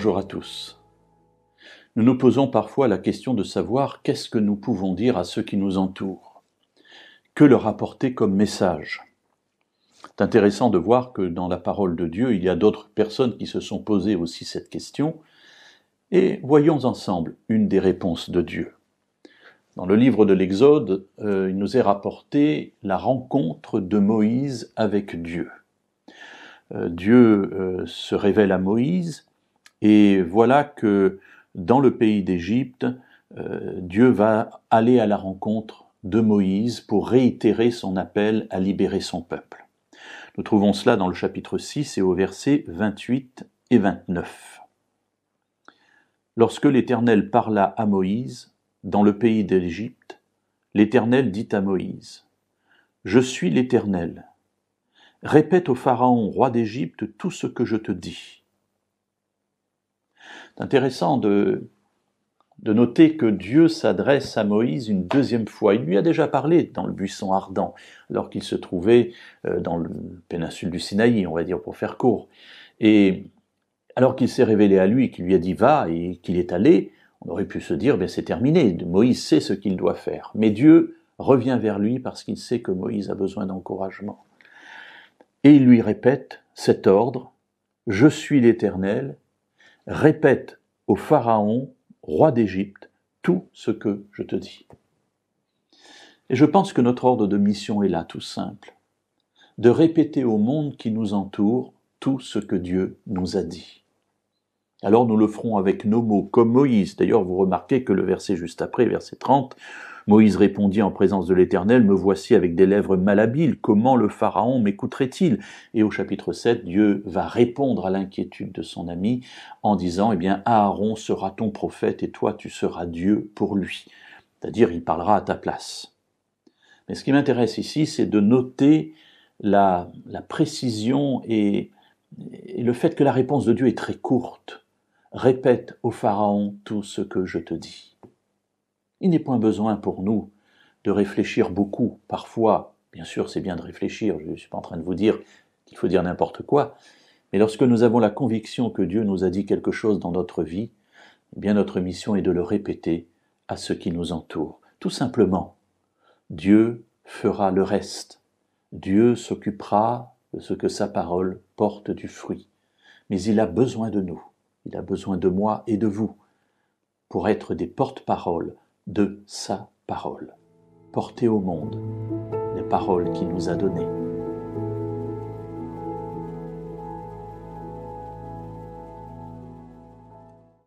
Bonjour à tous. Nous nous posons parfois la question de savoir qu'est-ce que nous pouvons dire à ceux qui nous entourent. Que leur apporter comme message? C'est intéressant de voir que dans la parole de Dieu, il y a d'autres personnes qui se sont posées aussi cette question. Et voyons ensemble une des réponses de Dieu. Dans le livre de l'Exode, euh, il nous est rapporté la rencontre de Moïse avec Dieu. Euh, Dieu euh, se révèle à Moïse et voilà que dans le pays d'Égypte, Dieu va aller à la rencontre de Moïse pour réitérer son appel à libérer son peuple. Nous trouvons cela dans le chapitre 6 et au verset 28 et 29. Lorsque l'Éternel parla à Moïse dans le pays d'Égypte, l'Éternel dit à Moïse, Je suis l'Éternel, Répète au Pharaon, roi d'Égypte, tout ce que je te dis. C'est intéressant de, de noter que Dieu s'adresse à Moïse une deuxième fois. Il lui a déjà parlé dans le buisson ardent, alors qu'il se trouvait euh, dans le péninsule du Sinaï, on va dire pour faire court. Et alors qu'il s'est révélé à lui, qu'il lui a dit va et qu'il est allé, on aurait pu se dire ben c'est terminé, Moïse sait ce qu'il doit faire. Mais Dieu revient vers lui parce qu'il sait que Moïse a besoin d'encouragement et il lui répète cet ordre, Je suis l'Éternel, répète au Pharaon, roi d'Égypte, tout ce que je te dis. Et je pense que notre ordre de mission est là, tout simple, de répéter au monde qui nous entoure tout ce que Dieu nous a dit. Alors nous le ferons avec nos mots, comme Moïse. D'ailleurs, vous remarquez que le verset juste après, verset 30, Moïse répondit en présence de l'Éternel, Me voici avec des lèvres malhabiles, comment le Pharaon m'écouterait-il? Et au chapitre 7, Dieu va répondre à l'inquiétude de son ami en disant, Eh bien, Aaron sera ton prophète et toi tu seras Dieu pour lui. C'est-à-dire, il parlera à ta place. Mais ce qui m'intéresse ici, c'est de noter la, précision et le fait que la réponse de Dieu est très courte. Répète au Pharaon tout ce que je te dis. Il n'est point besoin pour nous de réfléchir beaucoup. Parfois, bien sûr, c'est bien de réfléchir, je ne suis pas en train de vous dire qu'il faut dire n'importe quoi, mais lorsque nous avons la conviction que Dieu nous a dit quelque chose dans notre vie, eh bien notre mission est de le répéter à ceux qui nous entourent. Tout simplement, Dieu fera le reste. Dieu s'occupera de ce que sa parole porte du fruit. Mais il a besoin de nous, il a besoin de moi et de vous pour être des porte-paroles de sa parole. Porter au monde les paroles qu'il nous a données.